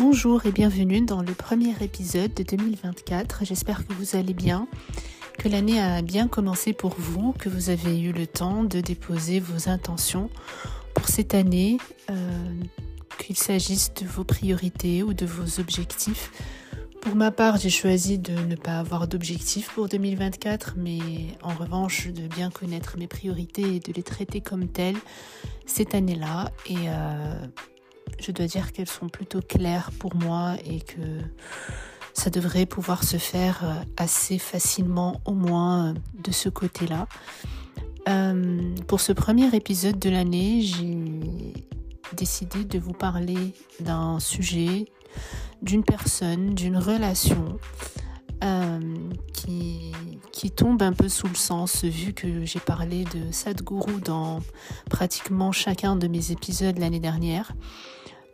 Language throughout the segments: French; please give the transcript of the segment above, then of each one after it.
Bonjour et bienvenue dans le premier épisode de 2024. J'espère que vous allez bien, que l'année a bien commencé pour vous, que vous avez eu le temps de déposer vos intentions pour cette année, euh, qu'il s'agisse de vos priorités ou de vos objectifs. Pour ma part, j'ai choisi de ne pas avoir d'objectifs pour 2024, mais en revanche de bien connaître mes priorités et de les traiter comme telles cette année-là. Euh, je dois dire qu'elles sont plutôt claires pour moi et que ça devrait pouvoir se faire euh, assez facilement au moins euh, de ce côté-là. pour ce premier épisode de l'année, j'ai décidé de vous parler d'un sujet d'une personne, d'une relation euh, qui, qui tombe un peu sous le sens, vu que j'ai parlé de Sadhguru dans pratiquement chacun de mes épisodes l'année dernière.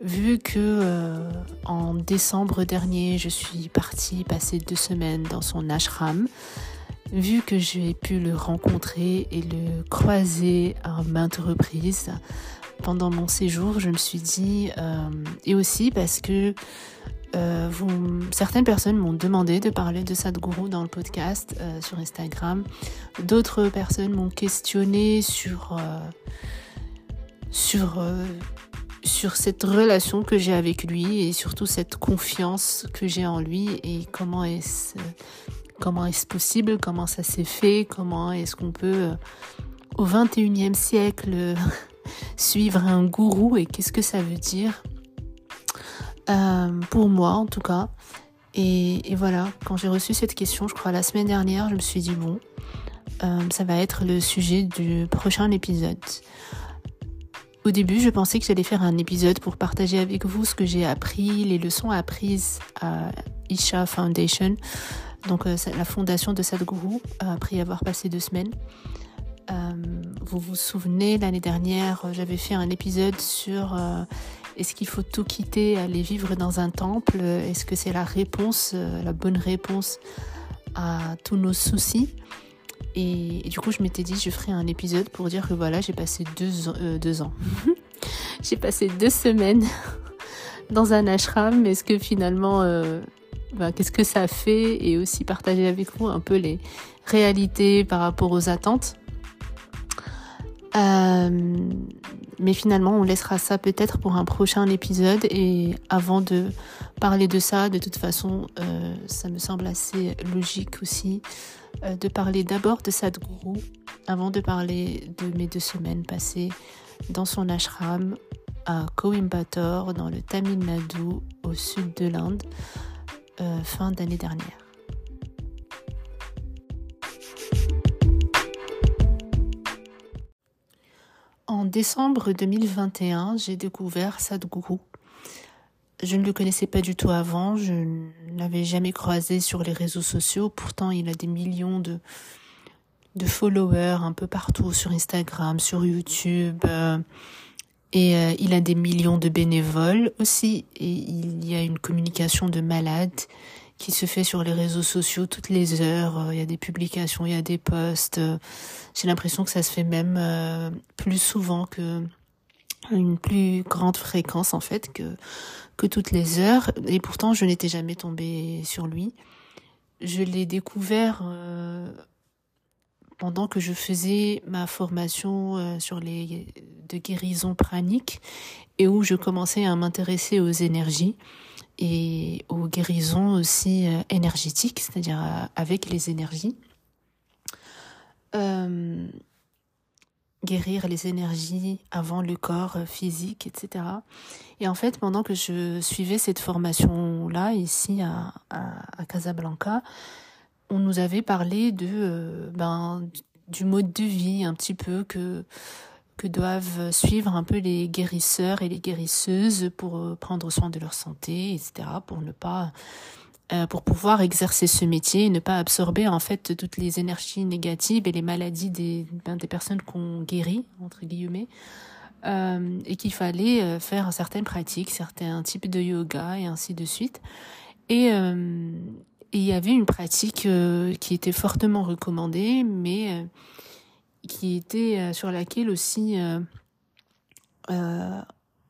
Vu que euh, en décembre dernier, je suis partie passer deux semaines dans son ashram, vu que j'ai pu le rencontrer et le croiser à maintes reprises pendant mon séjour, je me suis dit, euh, et aussi parce que euh, certaines personnes m'ont demandé de parler de Sadhguru dans le podcast sur Instagram. D'autres personnes m'ont questionné sur, sur, sur cette relation que j'ai avec lui et surtout cette confiance que j'ai en lui et comment est-ce comment est-ce possible, comment ça s'est fait, comment est-ce qu'on peut au 21e siècle suivre un gourou et qu'est-ce que ça veut dire euh, pour moi en tout cas. Et, voilà, quand j'ai reçu cette question, je crois la semaine dernière, je me suis dit bon, euh, ça va être le sujet du prochain épisode. Au début, je pensais que j'allais faire un épisode pour partager avec vous ce que j'ai appris, les leçons apprises à Isha Foundation, donc euh, la fondation de Sadhguru, après avoir passé deux semaines. vous vous souvenez, l'année dernière, j'avais fait un épisode sur est-ce qu'il faut tout quitter, aller vivre dans un temple? Est-ce que c'est la réponse, euh, la bonne réponse à tous nos soucis? Et, du coup, je m'étais dit, je ferai un épisode pour dire que voilà, j'ai passé deux, euh, ans. j'ai passé deux semaines dans un ashram. Est-ce que finalement, euh, ben, qu'est-ce que ça fait? Et aussi partager avec vous un peu les réalités par rapport aux attentes. Euh, mais finalement, on laissera ça peut-être pour un prochain épisode. Et avant de parler de ça, de toute façon, euh, ça me semble assez logique aussi euh, de parler d'abord de Sadhguru avant de parler de mes deux semaines passées dans son ashram à Coimbatore, dans le Tamil Nadu, au sud de l'Inde, fin d'année dernière. En décembre 2021, j'ai découvert Sadhguru. Je ne le connaissais pas du tout avant, je ne l'avais jamais croisé sur les réseaux sociaux, pourtant il a des millions de, followers un peu partout sur Instagram, sur YouTube, euh, et euh, il a des millions de bénévoles aussi, et il y a une communication de malade qui se fait sur les réseaux sociaux toutes les heures. Euh, il y a des publications, il y a des posts. J'ai l'impression que ça se fait même plus souvent que une plus grande fréquence en fait que que toutes les heures. Et pourtant, je n'étais jamais tombée sur lui. Je l'ai découvert pendant que je faisais ma formation sur les de guérison pranique et où je commençais à m'intéresser aux énergies et aux guérisons aussi euh, énergétiques, c'est-à-dire euh, avec les énergies. Euh, guérir les énergies avant le corps physique, etc. Et en fait, pendant que je suivais cette formation-là, ici à, Casablanca, on nous avait parlé de ben du mode de vie un petit peu que que doivent suivre un peu les guérisseurs et les guérisseuses pour euh, prendre soin de leur santé, etc., pour ne pas euh, pour pouvoir exercer ce métier et ne pas absorber en fait toutes les énergies négatives et les maladies des, ben, des personnes qu'on guérit entre guillemets euh, et qu'il fallait euh, faire certaines pratiques, certains types de yoga et ainsi de suite. Et il y avait une pratique qui était fortement recommandée, mais qui était euh, sur laquelle aussi euh, euh,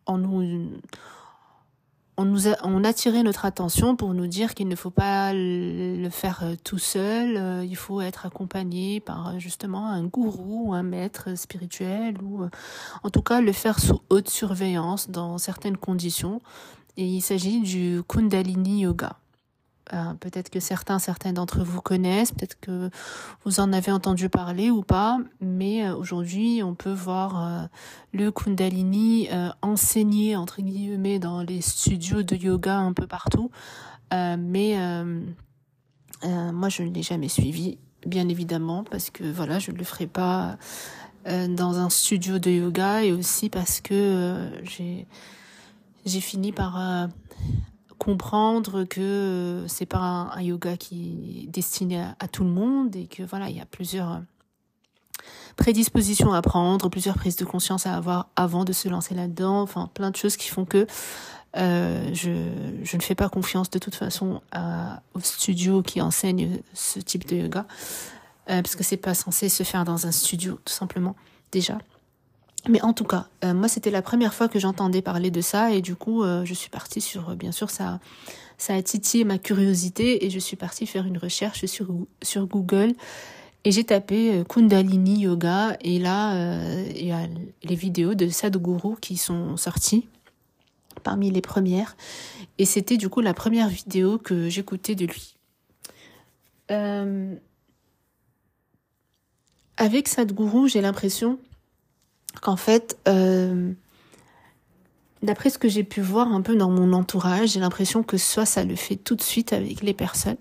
on nous on nous a, on attirait notre attention pour nous dire qu'il ne faut pas le faire euh, tout seul, euh, il faut être accompagné par euh, justement un gourou ou un maître spirituel ou en tout cas le faire sous haute surveillance dans certaines conditions. Et il s'agit du Kundalini Yoga. Euh, peut-être que certains, certains d'entre vous connaissent, peut-être que vous en avez entendu parler ou pas, mais euh, aujourd'hui on peut voir euh, le Kundalini enseigné entre guillemets dans les studios de yoga un peu partout, mais moi je ne l'ai jamais suivi, bien évidemment, parce que voilà, je ne le ferai pas dans un studio de yoga et aussi parce que j'ai j'ai fini par comprendre que euh, c'est pas un, yoga qui est destiné à, tout le monde et que voilà, il y a plusieurs euh, prédispositions à prendre, plusieurs prises de conscience à avoir avant de se lancer là-dedans, enfin plein de choses qui font que euh, je, ne fais pas confiance de toute façon à, au studio qui enseigne ce type de yoga parce que c'est pas censé se faire dans un studio tout simplement déjà. Mais en tout cas, euh, moi c'était la première fois que j'entendais parler de ça et du coup euh, je suis partie sur, euh, bien sûr ça, ça a titillé ma curiosité et je suis partie faire une recherche sur, sur Google et j'ai tapé Kundalini Yoga et là il y a les vidéos de Sadhguru qui sont sorties parmi les premières et c'était du coup la première vidéo que j'écoutais de lui. avec Sadhguru j'ai l'impression qu'en fait, euh, d'après ce que j'ai pu voir un peu dans mon entourage, j'ai l'impression que soit ça le fait tout de suite avec les personnes,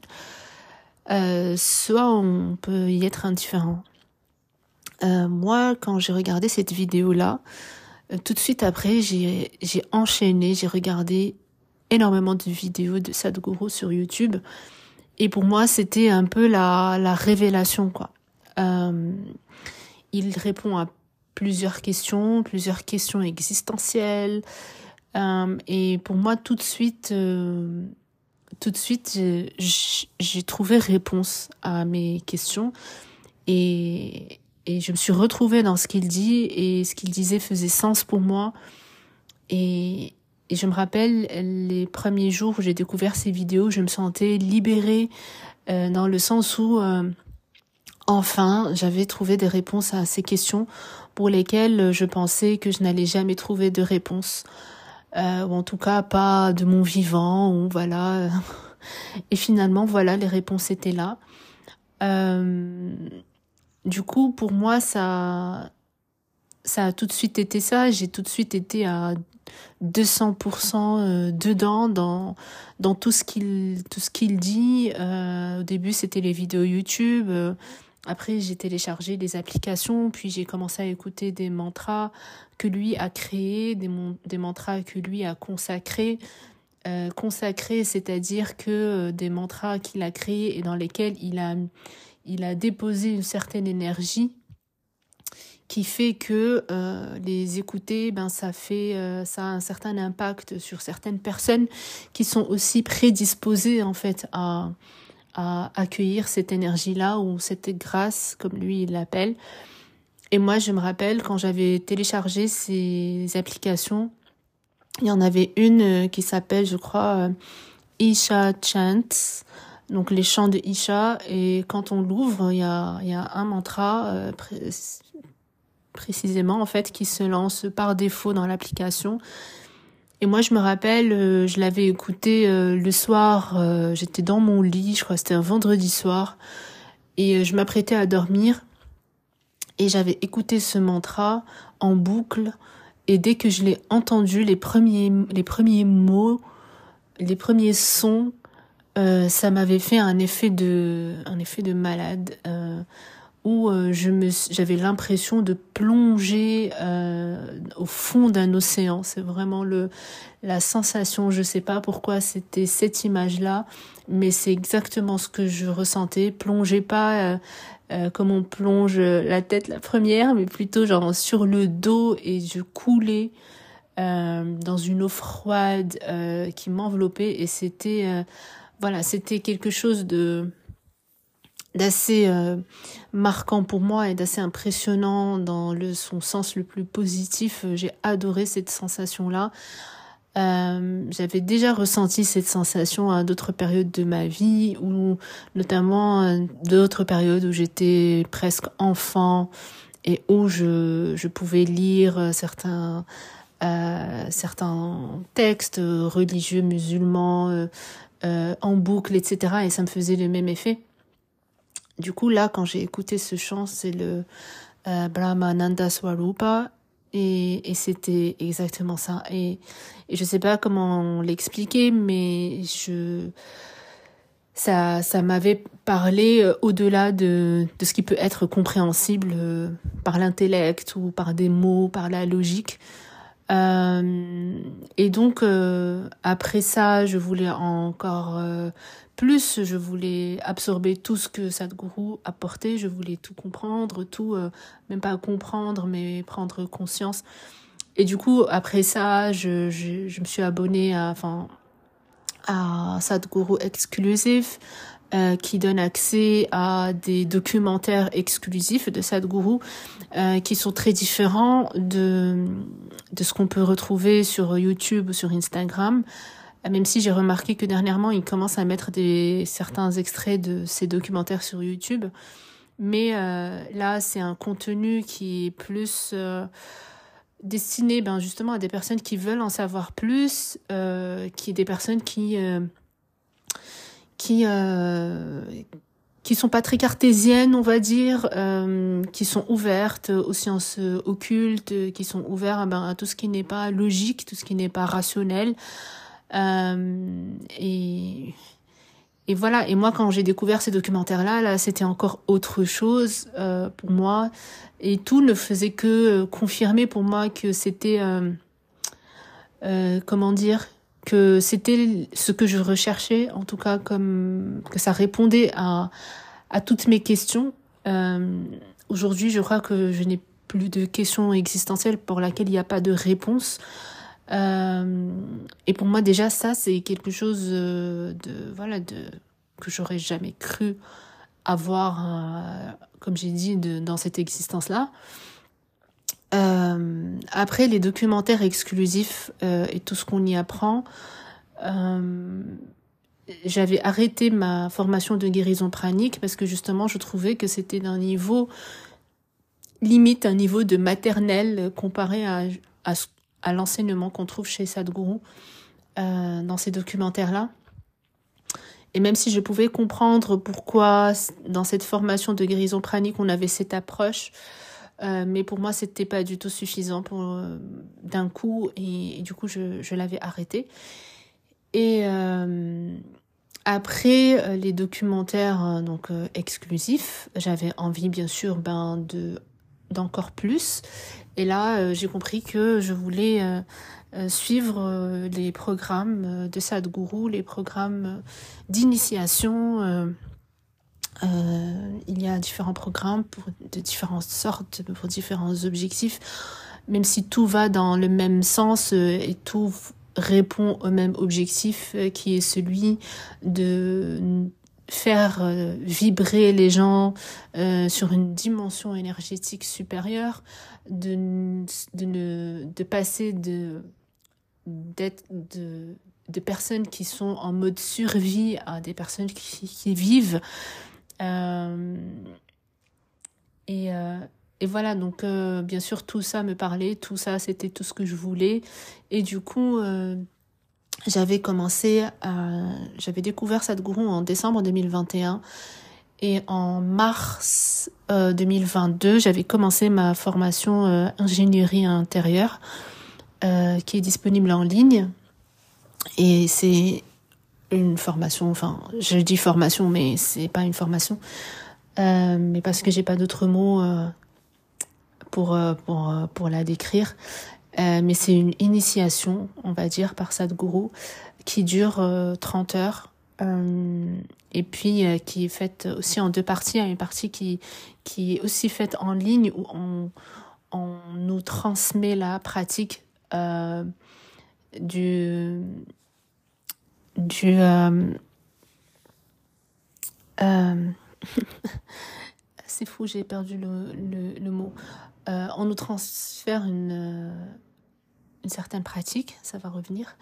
euh, soit on peut y être indifférent. Euh, moi, quand j'ai regardé cette vidéo-là, tout de suite après, j'ai enchaîné, j'ai regardé énormément de vidéos de Sadhguru sur YouTube. Et pour moi, c'était un peu la, la révélation, quoi. il répond à plusieurs questions, plusieurs questions existentielles. Euh, et pour moi, tout de suite, euh, tout de suite, j'ai trouvé réponse à mes questions et, et je me suis retrouvée dans ce qu'il dit et ce qu'il disait faisait sens pour moi. Et, et je me rappelle les premiers jours où j'ai découvert ces vidéos, je me sentais libérée euh, dans le sens où euh, enfin j'avais trouvé des réponses à ces questions pour lesquels je pensais que je n'allais jamais trouver de réponse, euh, ou en tout cas pas de mon vivant, ou voilà. Et finalement, voilà, les réponses étaient là. Euh, du coup, pour moi, ça, ça a tout de suite été ça. J'ai tout de suite été à 200% euh, dedans dans dans tout ce qu'il tout ce qu'il dit. Au début, c'était les vidéos YouTube. Après, j'ai téléchargé des applications, puis j'ai commencé à écouter des mantras que lui a créés, des, mantras que lui a consacrés. Euh, consacrés, c'est-à-dire que euh, des mantras qu'il a créés et dans lesquels il a, déposé une certaine énergie qui fait que euh, les écouter, ben ça fait, ça a un certain impact sur certaines personnes qui sont aussi prédisposées en fait à à accueillir cette énergie-là ou cette grâce, comme lui il l'appelle. Et moi, je me rappelle quand j'avais téléchargé ces applications, il y en avait une euh, qui s'appelle, je crois, euh, Isha Chants, donc les chants de Isha. Et quand on l'ouvre, il y a, y a un mantra euh, précisément en fait qui se lance par défaut dans l'application et moi, je me rappelle, euh, je l'avais écouté euh, le soir, euh, j'étais dans mon lit, je crois que c'était un vendredi soir, et je m'apprêtais à dormir, et j'avais écouté ce mantra en boucle, et dès que je l'ai entendu, les premiers, les premiers mots, les premiers sons, ça m'avait fait un effet de, un effet de malade où euh, j'avais l'impression de plonger euh, au fond d'un océan. C'est vraiment la sensation je sais pas pourquoi c'était cette image là mais c'est exactement ce que je ressentais. Plonger pas euh, comme on plonge la tête la première mais plutôt genre sur le dos et je coulais dans une eau froide qui m'enveloppait. Et c'était voilà c'était quelque chose de d'assez euh, marquant pour moi et d'assez impressionnant dans le, son sens le plus positif. Euh, j'ai adoré cette sensation-là. j'avais déjà ressenti cette sensation à d'autres périodes de ma vie, ou notamment d'autres périodes où j'étais presque enfant et où je, je pouvais lire certains euh, certains textes religieux musulmans euh, euh, en boucle, etc. Et ça me faisait le même effet. Du coup, là, quand j'ai écouté ce chant, c'est le euh, Brahmananda Swarupa. Et, c'était exactement ça. Et, et je sais pas comment l'expliquer, mais je ça, ça m'avait parlé au-delà de, de ce qui peut être compréhensible par l'intellect ou par des mots, par la logique. Euh, et donc euh, après ça, je voulais encore euh, plus, je voulais absorber tout ce que Sadhguru apportait, je voulais tout comprendre, tout, euh, même pas comprendre, mais prendre conscience. Et du coup, après ça, je, je, je me suis abonnée à, enfin, à Sadhguru Exclusif, euh, qui donne accès à des documentaires exclusifs de Sadhguru euh, qui sont très différents de, de ce qu'on peut retrouver sur YouTube ou sur Instagram. Même si j'ai remarqué que dernièrement, il commence à mettre des, certains extraits de ces documentaires sur YouTube. Mais euh, là, c'est un contenu qui est plus euh, destiné ben, justement à des personnes qui veulent en savoir plus, euh, qui des personnes qui euh, qui qui sont pas très cartésiennes, on va dire, qui sont ouvertes aux sciences occultes, qui sont ouvertes ben, à tout ce qui n'est pas logique, tout ce qui n'est pas rationnel. Euh, et voilà. Et moi, quand j'ai découvert ces documentaires-là, là, c'était encore autre chose euh, pour moi. Et tout ne faisait que confirmer pour moi que c'était, euh, euh, comment dire, que c'était ce que je recherchais, en tout cas comme que ça répondait à, à toutes mes questions. Euh, Aujourd'hui, je crois que je n'ai plus de questions existentielles pour lesquelles il n'y a pas de réponse. Euh, et pour moi, déjà, ça, c'est quelque chose de, voilà, de, que j'aurais jamais cru avoir, euh, comme j'ai dit, de, dans cette existence-là. Euh, après, les documentaires exclusifs euh, et tout ce qu'on y apprend, euh, j'avais arrêté ma formation de guérison pranique parce que justement, je trouvais que c'était d'un niveau limite un niveau de maternelle comparé à, à, à l'enseignement qu'on trouve chez Sadhguru euh, dans ces documentaires-là. Et même si je pouvais comprendre pourquoi dans cette formation de guérison pranique on avait cette approche, euh, mais pour moi, c'était pas du tout suffisant pour euh, d'un coup, et, et, du coup, je, je l'avais arrêté. Et après les documentaires donc exclusifs, j'avais envie bien sûr ben de d'encore plus. Et là, j'ai compris que je voulais suivre les programmes de Sadhguru, les programmes d'initiation euh, il y a différents programmes pour de différentes sortes, pour différents objectifs, même si tout va dans le même sens euh, et tout répond au même objectif euh, qui est celui de faire euh, vibrer les gens euh, sur une dimension énergétique supérieure, de, de, de passer de d'être de, de personnes qui sont en mode survie à des personnes qui, qui vivent euh, et, et voilà, donc bien sûr tout ça me parlait, tout ça c'était tout ce que je voulais. Et du coup, j'avais commencé à... J'avais découvert Sadhguru en décembre 2021. Et en mars euh, 2022, j'avais commencé ma formation euh, ingénierie intérieure euh, qui est disponible en ligne. Et c'est une formation, enfin, je dis formation, mais c'est pas une formation, euh, mais parce que j'ai pas d'autres mots euh, pour, euh, pour, euh, pour la décrire. Euh, mais c'est une initiation, on va dire, par Sadhguru, qui dure 30 heures. et puis qui est faite aussi en deux parties. A une partie qui, qui est aussi faite en ligne où on, on nous transmet la pratique du du euh, euh, c'est fou j'ai perdu le, le, mot euh, on nous transfère une une certaine pratique, ça va revenir.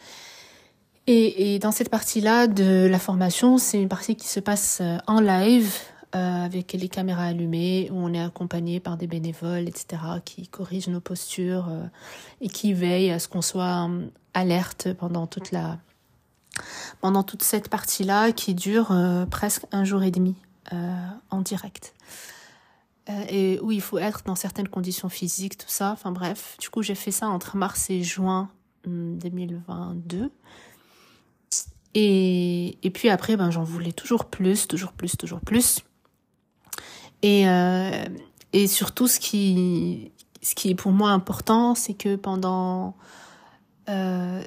Et, dans cette partie-là de la formation, c'est une partie qui se passe en live, euh, avec les caméras allumées, où on est accompagné par des bénévoles, etc., qui corrigent nos postures euh, et qui veillent à ce qu'on soit euh, alerte pendant toute la pendant toute cette partie-là qui dure presque un jour et demi en direct. Et où il faut être dans certaines conditions physiques, tout ça. Enfin bref, du coup j'ai fait ça entre mars et juin 2022. Hmm, et, et puis après, ben, j'en voulais toujours plus, toujours plus, toujours plus. Et, euh, et surtout, ce qui, ce qui est pour moi important, c'est que pendant. Euh,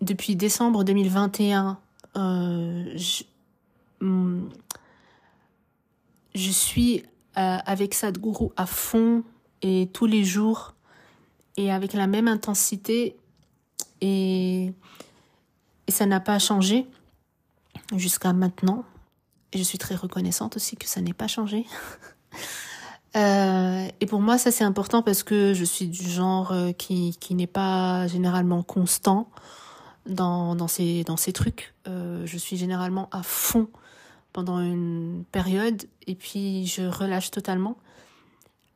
depuis décembre 2021, euh, je, mm, je suis euh, avec Sadhguru à fond et tous les jours et avec la même intensité et, et ça n'a pas changé jusqu'à maintenant. Et je suis très reconnaissante aussi que ça n'ait pas changé. euh, et pour moi, ça c'est important parce que je suis du genre euh, qui, qui n'est pas généralement constant dans, dans, ces, dans ces trucs. Je suis généralement à fond pendant une période et puis je relâche totalement.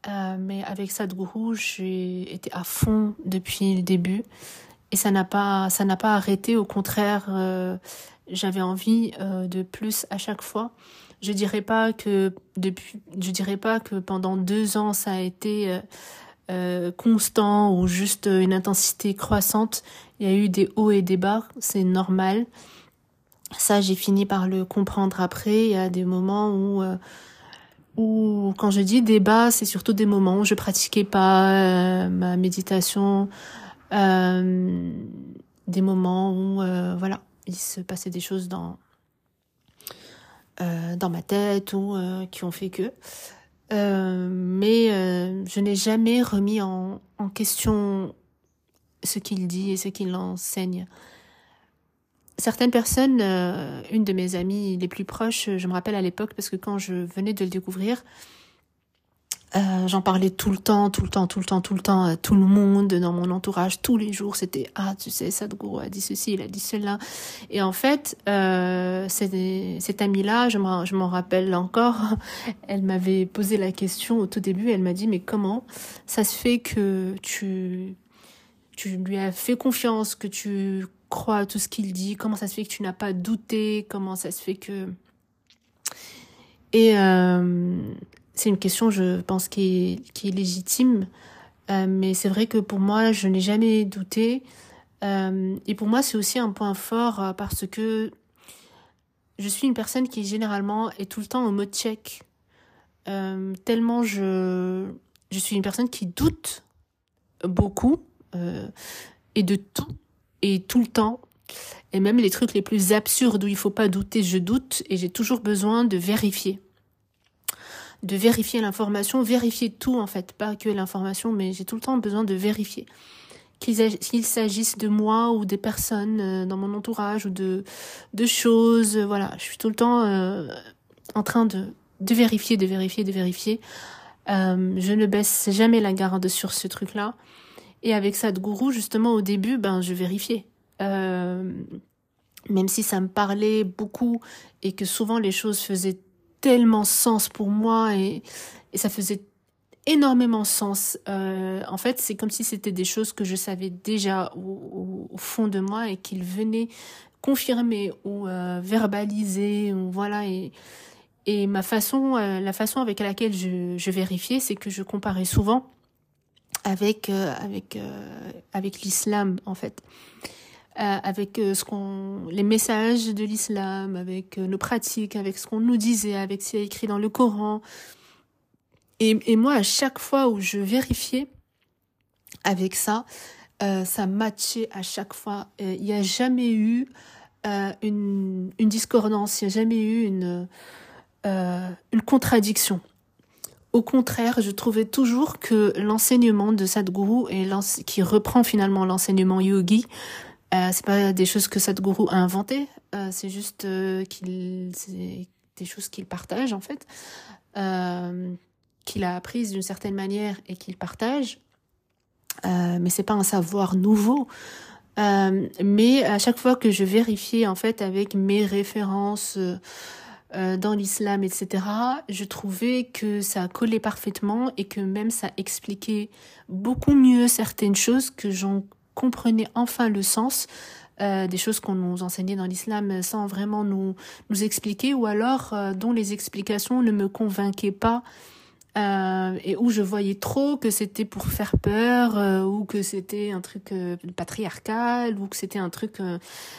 Euh, mais avec Sadhguru, j'ai été à fond depuis le début et ça n'a pas ça n'a pas arrêté. Au contraire, euh, j'avais envie euh, de plus à chaque fois. Je dirais pas que depuis, je dirais pas que pendant deux ans ça a été constant ou juste une intensité croissante. Il y a eu des hauts et des bas, c'est normal. Ça, j'ai fini par le comprendre après. Il y a des moments où où quand je dis des bas, c'est surtout des moments où je pratiquais pas ma méditation, des moments où voilà il se passait des choses dans, euh, dans ma tête ou euh, qui ont fait que. Euh, mais je n'ai jamais remis en question ce qu'il dit et ce qu'il enseigne. Certaines personnes, une de mes amies les plus proches, je me rappelle à l'époque, parce que quand je venais de le découvrir, euh, j'en parlais tout le temps, tout le temps, tout le temps, tout le temps à tout le monde dans mon entourage. Tous les jours, c'était ah tu sais Sadhguru a dit ceci, il a dit cela. Et en fait, euh, cette amie-là, je m'en rappelle encore, elle m'avait posé la question au tout début. Elle m'a dit mais comment ça se fait que tu tu lui as fait confiance, que tu crois à tout ce qu'il dit Comment ça se fait que tu n'as pas douté Comment ça se fait que et euh, c'est une question, je pense, qui est, qui est légitime. Euh, mais c'est vrai que pour moi, je n'ai jamais douté. Euh, et pour moi, c'est aussi un point fort parce que je suis une personne qui généralement est tout le temps au mode check. Tellement je, je suis une personne qui doute beaucoup et de tout et tout le temps. Et même les trucs les plus absurdes où il faut pas douter, je doute et j'ai toujours besoin de vérifier de vérifier l'information, vérifier tout en fait, pas que l'information, mais j'ai tout le temps besoin de vérifier. Qu'il s'agisse de moi ou des personnes euh, dans mon entourage ou de, de choses, euh, voilà, je suis tout le temps euh, en train de, de vérifier, de vérifier, de vérifier. je ne baisse jamais la garde sur ce truc-là. Et avec Sadhguru, justement, au début, ben, je vérifiais. même si ça me parlait beaucoup et que souvent les choses faisaient tellement sens pour moi et, ça faisait énormément sens. Euh, en fait, c'est comme si c'était des choses que je savais déjà au, fond de moi et qu'ils venaient confirmer ou euh, verbaliser ou voilà et ma façon euh, la façon avec laquelle je vérifiais c'est que je comparais souvent avec euh, avec euh, avec l'islam en fait euh, avec ce qu'on, les messages de l'islam, avec nos pratiques, avec ce qu'on nous disait, avec ce qui est écrit dans le Coran. Et, et moi, à chaque fois où je vérifiais avec ça, ça matchait à chaque fois. Il n'y a jamais eu une, une, discordance, il n'y a jamais eu une, une contradiction. Au contraire, je trouvais toujours que l'enseignement de Sadhguru, et qui reprend finalement l'enseignement yogi, euh, c'est pas des choses que Sadhguru a inventées, euh, c'est juste euh, qu'il, des choses qu'il partage en fait, euh, qu'il a apprises d'une certaine manière et qu'il partage. Mais c'est pas un savoir nouveau. Mais à chaque fois que je vérifiais en fait avec mes références dans l'islam, etc., je trouvais que ça collait parfaitement et que même ça expliquait beaucoup mieux certaines choses que j'en comprenais enfin le sens. des choses qu'on nous enseignait dans l'islam sans vraiment nous, nous expliquer ou alors dont les explications ne me convainquaient pas euh, et où je voyais trop que c'était pour faire peur euh, ou que c'était un truc euh, patriarcal ou que c'était un truc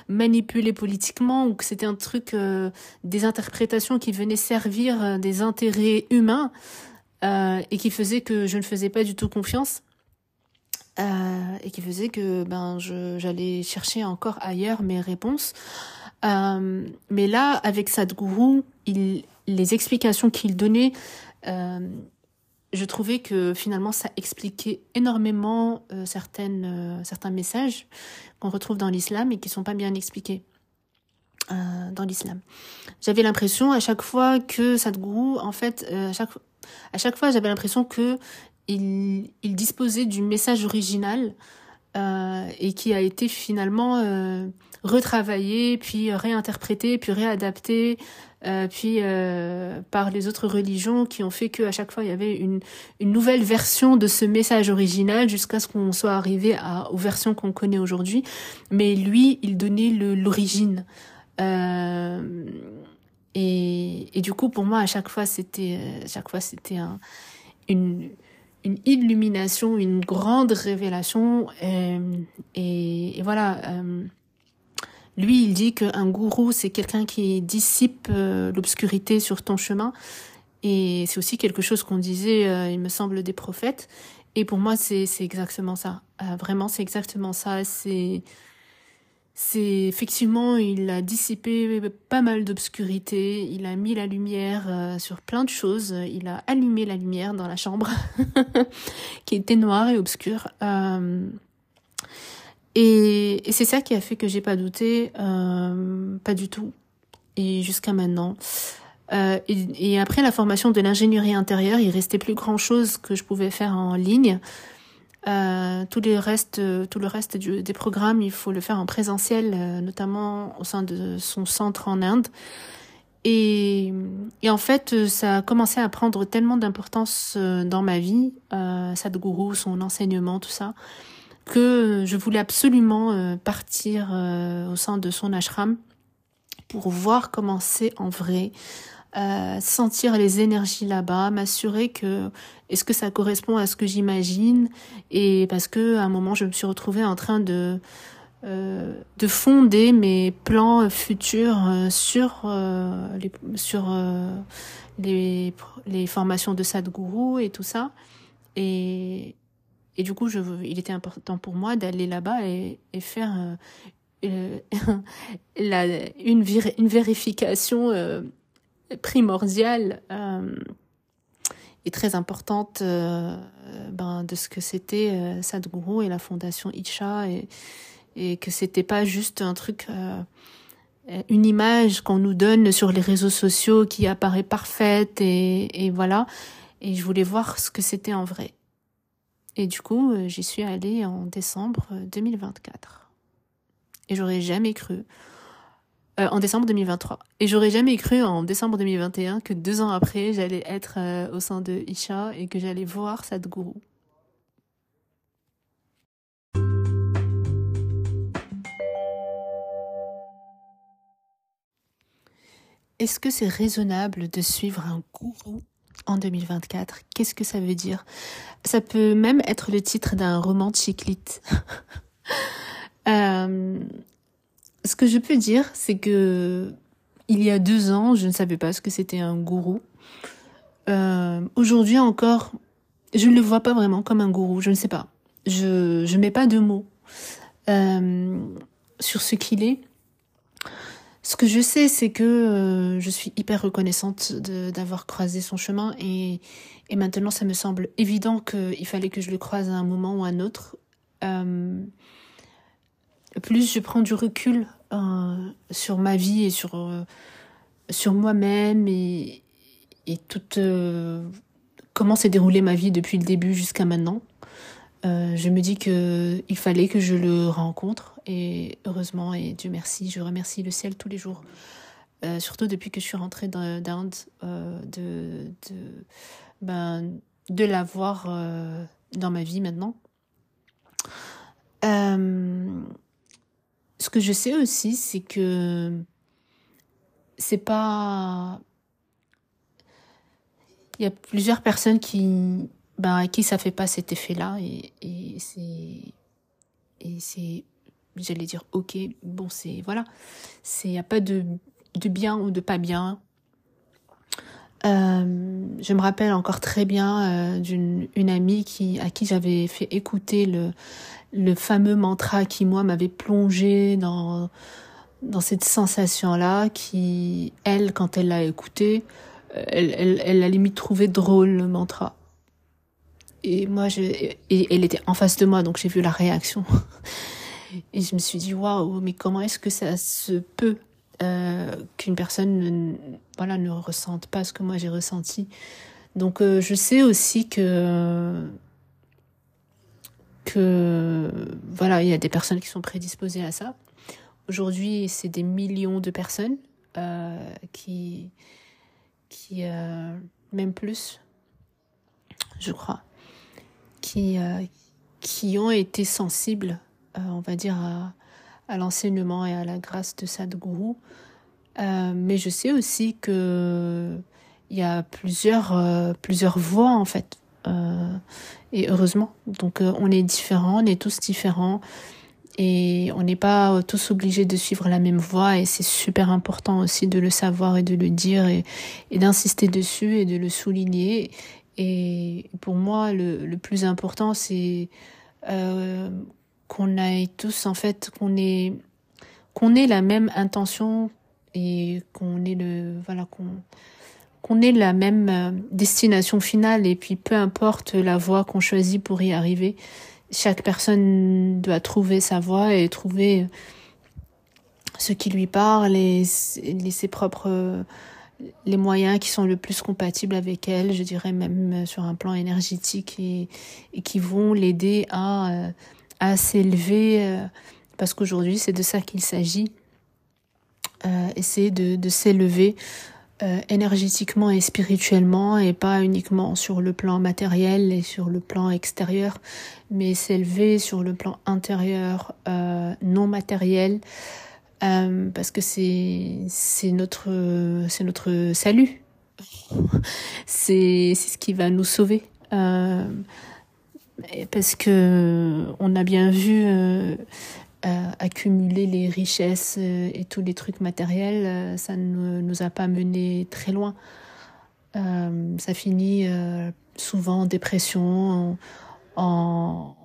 manipulé politiquement ou que c'était un truc des interprétations qui venaient servir des intérêts humains et qui faisait que je ne faisais pas du tout confiance. Et qui faisait que ben j'allais chercher encore ailleurs mes réponses. Mais là avec Sadhguru il les explications qu'il donnait je trouvais que finalement ça expliquait énormément euh, euh, certains messages qu'on retrouve dans l'islam et qui sont pas bien expliqués dans l'islam. J'avais l'impression à chaque fois que Sadhguru, en fait, à chaque, à chaque fois j'avais l'impression que il, il, disposait du message original et qui a été finalement retravaillé, puis réinterprété, puis réadapté euh, puis euh, par les autres religions qui ont fait qu'à chaque fois il y avait une, une nouvelle version de ce message original jusqu'à ce qu'on soit arrivé à, aux versions qu'on connaît aujourd'hui. Mais lui, il donnait l'origine. Euh, et, et, du coup, pour moi, à chaque fois, c'était, à chaque fois, c'était un, une, une illumination, une grande révélation. Et, et, et voilà. Lui, il dit qu'un gourou, c'est quelqu'un qui dissipe euh, l'obscurité sur ton chemin. Et c'est aussi quelque chose qu'on disait, euh, il me semble, des prophètes. Et pour moi, c'est exactement ça. Euh, vraiment, c'est exactement ça. C'est effectivement, il a dissipé pas mal d'obscurité, il a mis la lumière sur plein de choses, il a allumé la lumière dans la chambre qui était noire et obscure. Et, c'est ça qui a fait que j'ai pas douté, euh, pas du tout, et jusqu'à maintenant. Euh, et, après la formation de l'ingénierie intérieure, il restait plus grand chose que je pouvais faire en ligne. Euh, tout, les restes, tout le reste des programmes, il faut le faire en présentiel, notamment au sein de son centre en Inde. Et, en fait, ça a commencé à prendre tellement d'importance dans ma vie, Sadhguru, son enseignement, tout ça, que je voulais absolument euh, partir euh, au sein de son ashram pour voir comment c'est en vrai, euh, sentir les énergies là-bas, m'assurer que est-ce que ça correspond à ce que j'imagine et parce que à un moment je me suis retrouvée en train de de fonder mes plans futurs sur les sur les les formations de Sadhguru et tout ça. Et et du coup, je, il était important pour moi d'aller là-bas et, et, faire euh, la, une, vérification euh, primordiale euh, et très importante euh, ben, de ce que c'était euh, Sadhguru et la fondation Icha et, et que c'était pas juste un truc une image qu'on nous donne sur les réseaux sociaux qui apparaît parfaite et, et voilà. Et je voulais voir ce que c'était en vrai. Et du coup, euh, j'y suis allée en décembre 2024. Euh, Et j'aurais jamais cru. Euh, en décembre 2023. Et j'aurais jamais cru en décembre 2021 que deux ans après, j'allais être au sein de Isha et que j'allais voir Sadhguru. Est-ce que c'est raisonnable de suivre un gourou en 2024. Qu'est-ce que ça veut dire? Ça peut même être le titre d'un roman de chiclite. euh, ce que je peux dire, c'est que il y a deux ans, je ne savais pas ce que c'était un gourou. Euh, Aujourd'hui encore, je ne le vois pas vraiment comme un gourou. Je ne sais pas. Je je mets pas de mots euh, sur ce qu'il est. Ce que je sais, c'est que euh, je suis hyper reconnaissante d'avoir croisé son chemin et, maintenant ça me semble évident qu'il fallait que je le croise à un moment ou à un autre. Euh, plus je prends du recul euh, sur ma vie et sur, sur moi-même et, et toute comment s'est déroulée ma vie depuis le début jusqu'à maintenant. Je me dis que il fallait que je le rencontre et heureusement et Dieu merci, je remercie le ciel tous les jours. surtout depuis que je suis rentrée d'Inde, de, de, ben, de l'avoir dans ma vie maintenant. Euh, ce que je sais aussi, c'est que c'est pas. Il y a plusieurs personnes qui, ben, à qui ça fait pas cet effet-là et, et c'est et c'est j'allais dire ok bon c'est voilà. C'est y a pas de de bien ou de pas bien. Euh, je me rappelle encore très bien euh, d'une une amie qui à qui j'avais fait écouter le le fameux mantra qui moi m'avait plongé dans dans cette sensation là qui elle quand elle l'a écouté euh, elle, elle, elle a limite trouvé drôle le mantra et moi je elle était en face de moi donc j'ai vu la réaction et je me suis dit waouh mais comment est-ce que ça se peut euh, qu'une personne ne, voilà, ne ressente pas ce que moi j'ai ressenti? Donc euh, je sais aussi que que voilà, il y a des personnes qui sont prédisposées à ça. Aujourd'hui, c'est des millions de personnes euh, qui qui même plus, je crois, qui qui ont été sensibles, on va dire à l'enseignement et à la grâce de Sadhguru. Euh, mais je sais aussi que il y a plusieurs euh, plusieurs voies en fait euh, et heureusement donc euh, on est différents on est tous différents et on n'est pas tous obligés de suivre la même voie et c'est super important aussi de le savoir et de le dire et d'insister dessus et de le souligner et pour moi le, plus important c'est euh, qu'on ait tous en fait qu'on ait ait la même intention et qu'on ait voilà ait la même euh, destination finale. Et puis peu importe la voie qu'on choisit pour y arriver chaque personne doit trouver sa voie et trouver ce qui lui parle et, et ses propres les moyens qui sont le plus compatibles avec elle, je dirais même sur un plan énergétique et, et qui vont l'aider à euh, à s'élever, euh, parce qu'aujourd'hui c'est de ça qu'il s'agit, euh, essayer de, de s'élever euh, énergétiquement et spirituellement et pas uniquement sur le plan matériel et sur le plan extérieur, mais s'élever sur le plan intérieur, euh, non matériel, euh, parce que c'est c'est notre c'est notre salut, c'est c'est ce qui va nous sauver. Euh, parce que on a bien vu euh, accumuler les richesses et tous les trucs matériels, ça ne nous a pas mené très loin. Ça finit souvent en dépression, en, en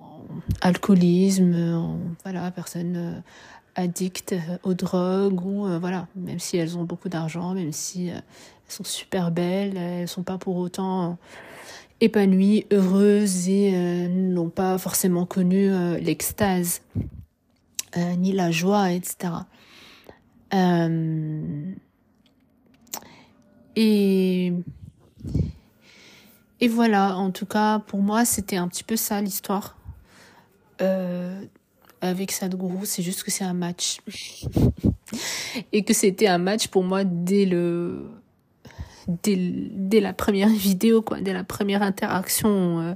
alcoolisme, en, voilà, personne addictes aux drogues ou voilà, même si elles ont beaucoup d'argent, même si elles sont super belles, elles sont pas pour autant épanouies, heureuses et euh, n'ont pas forcément connu euh, l'extase, euh, ni la joie, etc. Euh, et, et voilà, en tout cas, pour moi, c'était un petit peu ça l'histoire. Euh, avec Sadhguru, c'est juste que c'est un match. et que c'était un match pour moi dès le dès, dès la première vidéo, quoi, dès la première interaction. Euh,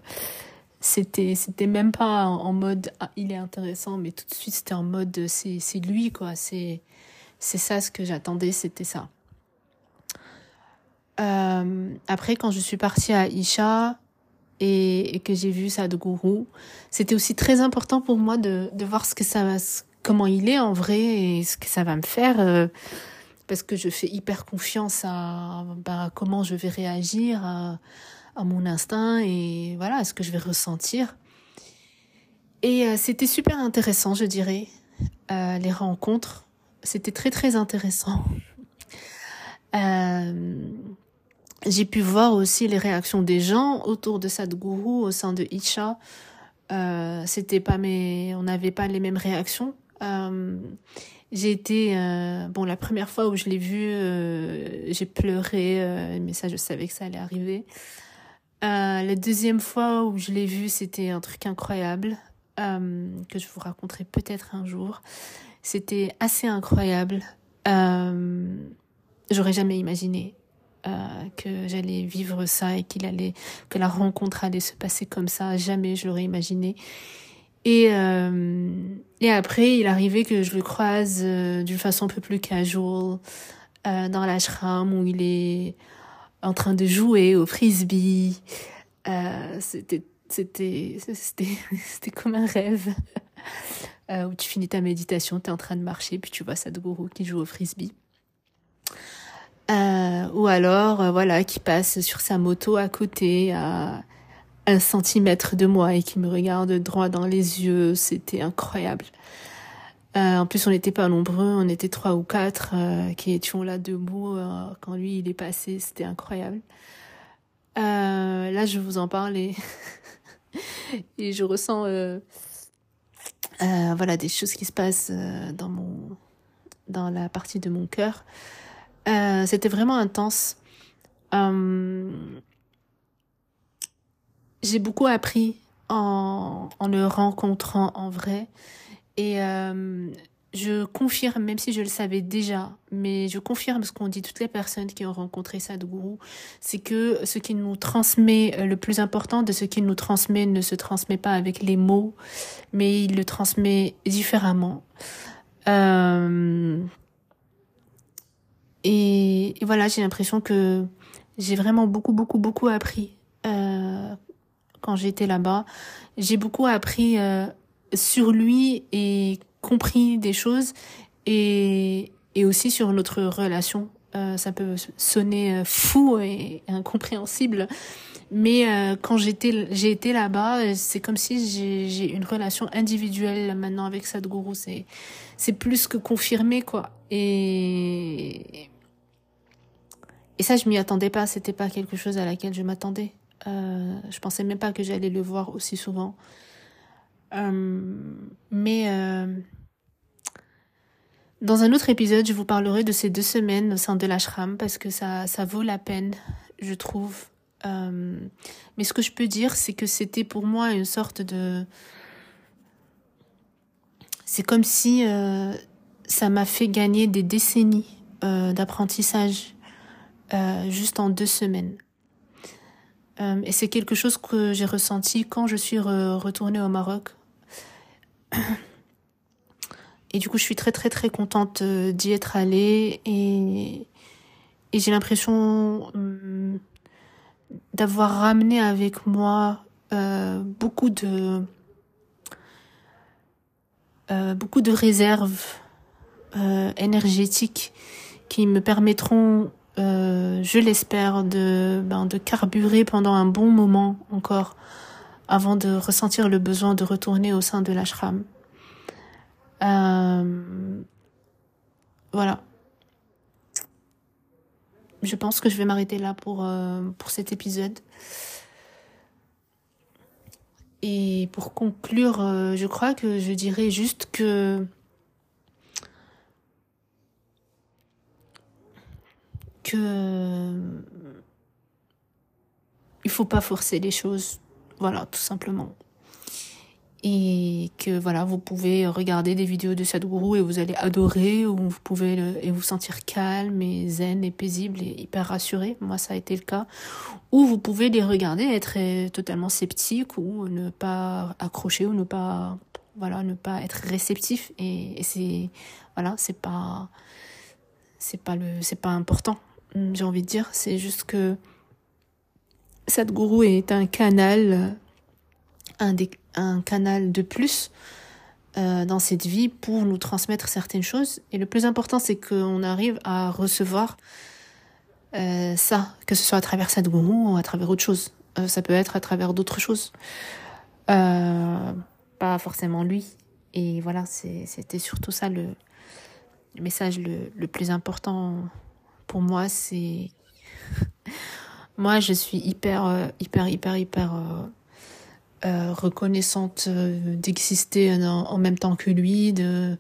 c'était c'était même pas en, mode ah, il est intéressant, mais tout de suite c'était en mode c'est c'est lui quoi. C'est c'est ça ce que j'attendais, c'était ça. Euh, après, quand je suis partie à Isha et, que j'ai vu Sadhguru, c'était aussi très important pour moi de, de voir ce que ça, comment il est en vrai et ce que ça va me faire. Euh, parce que je fais hyper confiance à bah, comment je vais réagir, à, à, mon instinct et voilà, à ce que je vais ressentir. Et euh, c'était super intéressant, je dirais, euh, les rencontres. C'était très très intéressant. Euh, j'ai pu voir aussi les réactions des gens autour de Sadhguru au sein de Isha. Euh, c'était pas mes, on n'avait pas les mêmes réactions. Euh, j'ai été euh, bon la première fois où je l'ai vu, j'ai pleuré, mais ça je savais que ça allait arriver. la deuxième fois où je l'ai vu, c'était un truc incroyable que je vous raconterai peut-être un jour. C'était assez incroyable. J'aurais jamais imaginé que j'allais vivre ça et qu'il allait que la rencontre allait se passer comme ça. Jamais je l'aurais imaginé. Et, euh, et après, il arrivait que je le croise euh, d'une façon un peu plus casual euh, dans l'ashram où il est en train de jouer au frisbee. Euh, c'était c'était c'était comme un rêve euh, où tu finis ta méditation, tu es en train de marcher puis tu vois Sadhguru qui joue au frisbee. Euh, ou alors voilà qui passe sur sa moto à côté à un centimètre de moi et qui me regarde droit dans les yeux. C'était incroyable. Euh, en plus, on n'était pas nombreux, on était trois ou quatre euh, qui étions là debout euh, quand lui il est passé. C'était incroyable. Euh, là, je vous en parle et, et je ressens voilà des choses qui se passent dans mon dans la partie de mon cœur. C'était vraiment intense j'ai beaucoup appris en, le rencontrant en vrai. Et euh, je confirme, même si je le savais déjà, mais je confirme ce qu'ont dit toutes les personnes qui ont rencontré Sadhguru, c'est que ce qui nous transmet, euh, le plus important de ce qu'il nous transmet ne se transmet pas avec les mots, mais il le transmet différemment. Euh, et, voilà, j'ai l'impression que j'ai vraiment beaucoup, beaucoup, beaucoup appris euh, quand j'étais là-bas. J'ai beaucoup appris euh, sur lui et compris des choses et, et aussi sur notre relation. Euh, ça peut sonner euh, fou et incompréhensible, mais euh, quand j'étais j'ai été là-bas, c'est comme si j'ai une relation individuelle maintenant avec Sadhguru. C'est c'est plus que confirmé quoi. Et et ça, je m'y attendais pas. C'était pas quelque chose à laquelle je m'attendais. Euh, je pensais même pas que j'allais le voir aussi souvent. Euh, mais euh, dans un autre épisode, je vous parlerai de ces deux semaines au sein de l'ashram parce que ça, ça vaut la peine, je trouve. Euh, mais ce que je peux dire, c'est que c'était pour moi une sorte de... C'est comme si ça m'a fait gagner des décennies euh, juste en deux semaines. Euh, et c'est quelque chose que j'ai ressenti quand je suis re retournée au Maroc. Et du coup, je suis très très très contente euh, d'y être allée et, j'ai l'impression hum, d'avoir ramené avec moi beaucoup de réserves énergétiques qui me permettront euh, je l'espère, de, ben, de carburer pendant un bon moment encore avant de ressentir le besoin de retourner au sein de l'ashram. Euh, voilà. Je pense que je vais m'arrêter là pour, euh, pour cet épisode. Et pour conclure, euh, je crois que je dirais juste que que il faut pas forcer les choses, voilà, tout simplement. Et que voilà, vous pouvez regarder des vidéos de Sadhguru et vous allez adorer, ou vous pouvez et vous sentir calme et zen et paisible et hyper rassuré. Moi, ça a été le cas. Ou vous pouvez les regarder, être totalement sceptique ou ne pas accrocher ou ne pas, voilà, ne pas être réceptif. Et, et c'est, voilà, c'est pas, c'est pas le, c'est pas important j'ai envie de dire. C'est juste que Sadhguru est un canal, un, des, un canal de plus euh, dans cette vie pour nous transmettre certaines choses. Et le plus important, c'est qu'on arrive à recevoir euh, ça, que ce soit à travers Sadhguru ou à travers autre chose. Euh, ça peut être à travers d'autres choses. Pas forcément lui. Et voilà, c'était surtout ça le, le message le, le plus important pour moi, c'est. moi, je suis hyper, euh, hyper, hyper, hyper euh, euh, reconnaissante d'exister en, en, même temps que lui, de.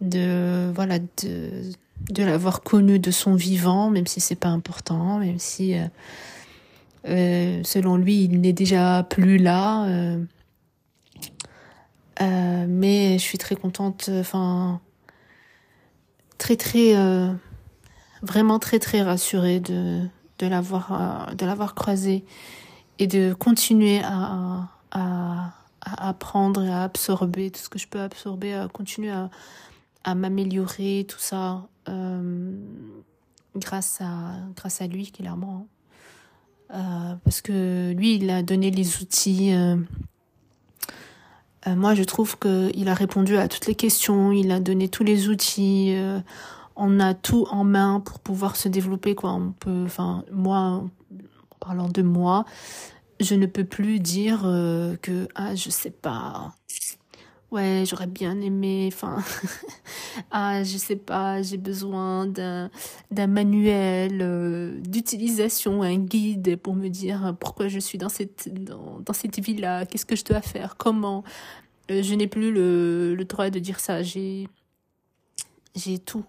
de voilà, de, de l'avoir connu de son vivant, même si c'est pas important, même si. selon lui, il n'est déjà plus là. mais je suis très contente, enfin, très très, vraiment très très rassurée de de l'avoir de l'avoir croisé et de continuer à, à, apprendre et à absorber tout ce que je peux absorber, à continuer à, à m'améliorer, tout ça, euh, grâce, à, grâce à lui, clairement. Euh, parce que lui, il a donné les outils. Euh, euh moi, je trouve qu'il a répondu à toutes les questions, il a donné tous les outils. On a tout en main pour pouvoir se développer, quoi. On peut, enfin, moi, en parlant de moi, je ne peux plus dire euh, que ah je sais pas. Ouais j'aurais bien aimé enfin ah je sais pas j'ai besoin d'un d'un manuel euh, d'utilisation un guide pour me dire pourquoi je suis dans cette dans, cette ville là qu'est-ce que je dois faire comment. Euh, je n'ai plus le, le droit de dire ça. J'ai j'ai tout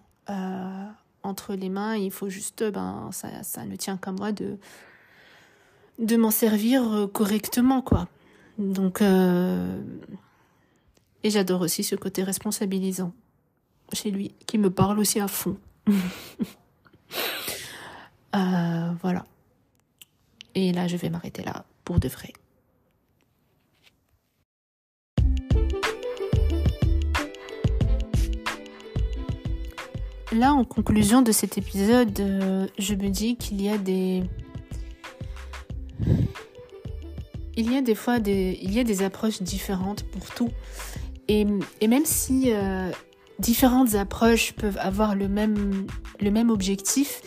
entre les mains il faut juste ben ça ça ne tient qu'à moi de m'en servir euh, correctement, quoi. Donc, euh... et j'adore aussi ce côté responsabilisant chez lui, qui me parle aussi à fond. euh, voilà. Et là, je vais m'arrêter là pour de vrai. Là, en conclusion de cet épisode, euh, je me dis qu'il y a des il y a des fois des, approches différentes pour tout. Et, même si euh, différentes approches peuvent avoir le même, objectif,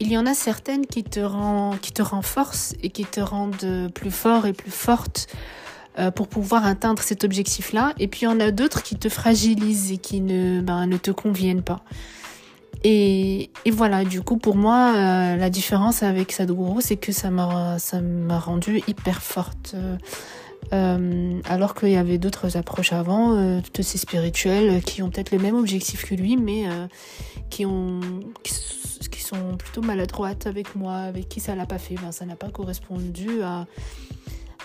il y en a certaines qui te, rend, qui te renforcent et qui te rendent plus fort et plus forte euh, pour pouvoir atteindre cet objectif-là. Et puis il y en a d'autres qui te fragilisent et qui ne, ben, ne te conviennent pas. Et, voilà, du coup, pour moi, euh, la différence avec Sadhguru, c'est que ça m'a, ça m'a rendu hyper forte. Euh, alors qu'il y avait d'autres approches avant, euh, ces spirituelles, qui ont peut-être le même objectif que lui, mais euh, qui ont, qui, sont plutôt maladroites avec moi, avec qui ça l'a pas fait. Ben, ça n'a pas correspondu à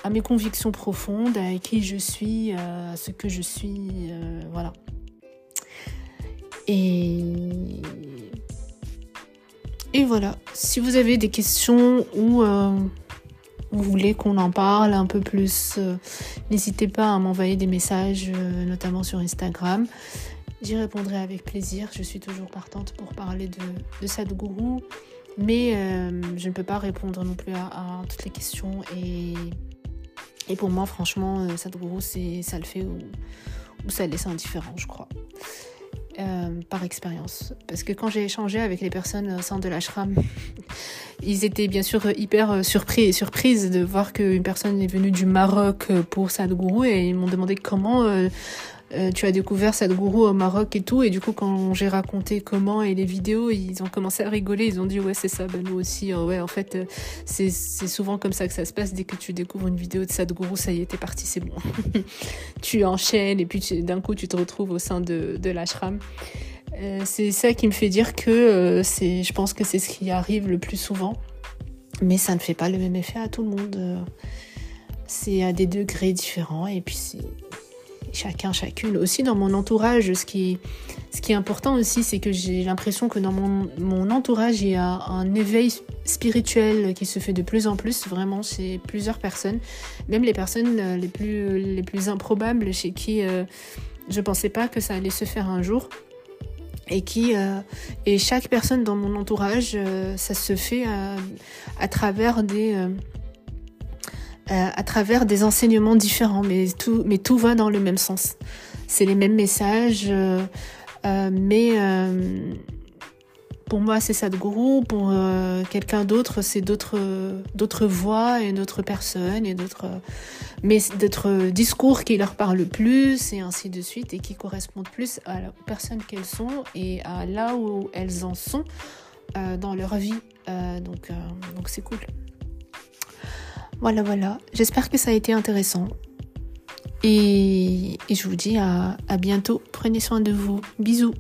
mes convictions profondes, à qui je suis, à ce que je suis, voilà. Et, voilà, si vous avez des questions ou euh, vous voulez qu'on en parle un peu plus, euh, n'hésitez pas à m'envoyer des messages, euh, notamment sur Instagram. J'y répondrai avec plaisir. Je suis toujours partante pour parler de, Sadhguru, mais je ne peux pas répondre non plus à, toutes les questions. Et, pour moi, franchement, Sadhguru, ça le fait ou ça laisse indifférent, je crois. Euh, par expérience. Parce que quand j'ai échangé avec les personnes au sein de l'ashram, ils étaient bien sûr hyper surpris et surprises de voir qu'une personne est venue du Maroc pour Sadhguru et ils m'ont demandé comment euh, euh, tu as découvert Sadhguru au Maroc et tout. Et du coup, quand j'ai raconté comment et les vidéos, ils ont commencé à rigoler. Ils ont dit, ouais, c'est ça, ben, nous aussi. Euh, ouais, en fait, euh, c'est souvent comme ça que ça se passe. Dès que tu découvres une vidéo de Sadhguru, ça y est, t'es parti, c'est bon. tu enchaînes et puis d'un coup, tu te retrouves au sein de, de l'ashram. Euh, c'est ça qui me fait dire que c'est, je pense que c'est ce qui arrive le plus souvent. Mais ça ne fait pas le même effet à tout le monde. c'est à des degrés différents et puis c'est chacun, chacune. Aussi dans mon entourage, ce qui, ce qui est important aussi, c'est que j'ai l'impression que dans mon, mon, entourage, il y a un éveil spirituel qui se fait de plus en plus, vraiment chez plusieurs personnes, même les personnes euh, les plus, les plus improbables chez qui euh, je pensais pas que ça allait se faire un jour. Et qui euh, et chaque personne dans mon entourage, euh, ça se fait à, travers des à travers des enseignements différents, mais tout, mais tout va dans le même sens. C'est les mêmes messages, euh, euh, mais euh, pour moi c'est Sadhguru, pour euh, quelqu'un d'autre c'est d'autres d'autres voix et d'autres personnes et d'autres mais d'autres discours qui leur parlent plus et ainsi de suite et qui correspondent plus à la personne qu'elles sont et à là où elles en sont dans leur vie. donc donc c'est cool. Voilà, voilà. J'espère que ça a été intéressant. Et, je vous dis à bientôt. Prenez soin de vous. Bisous.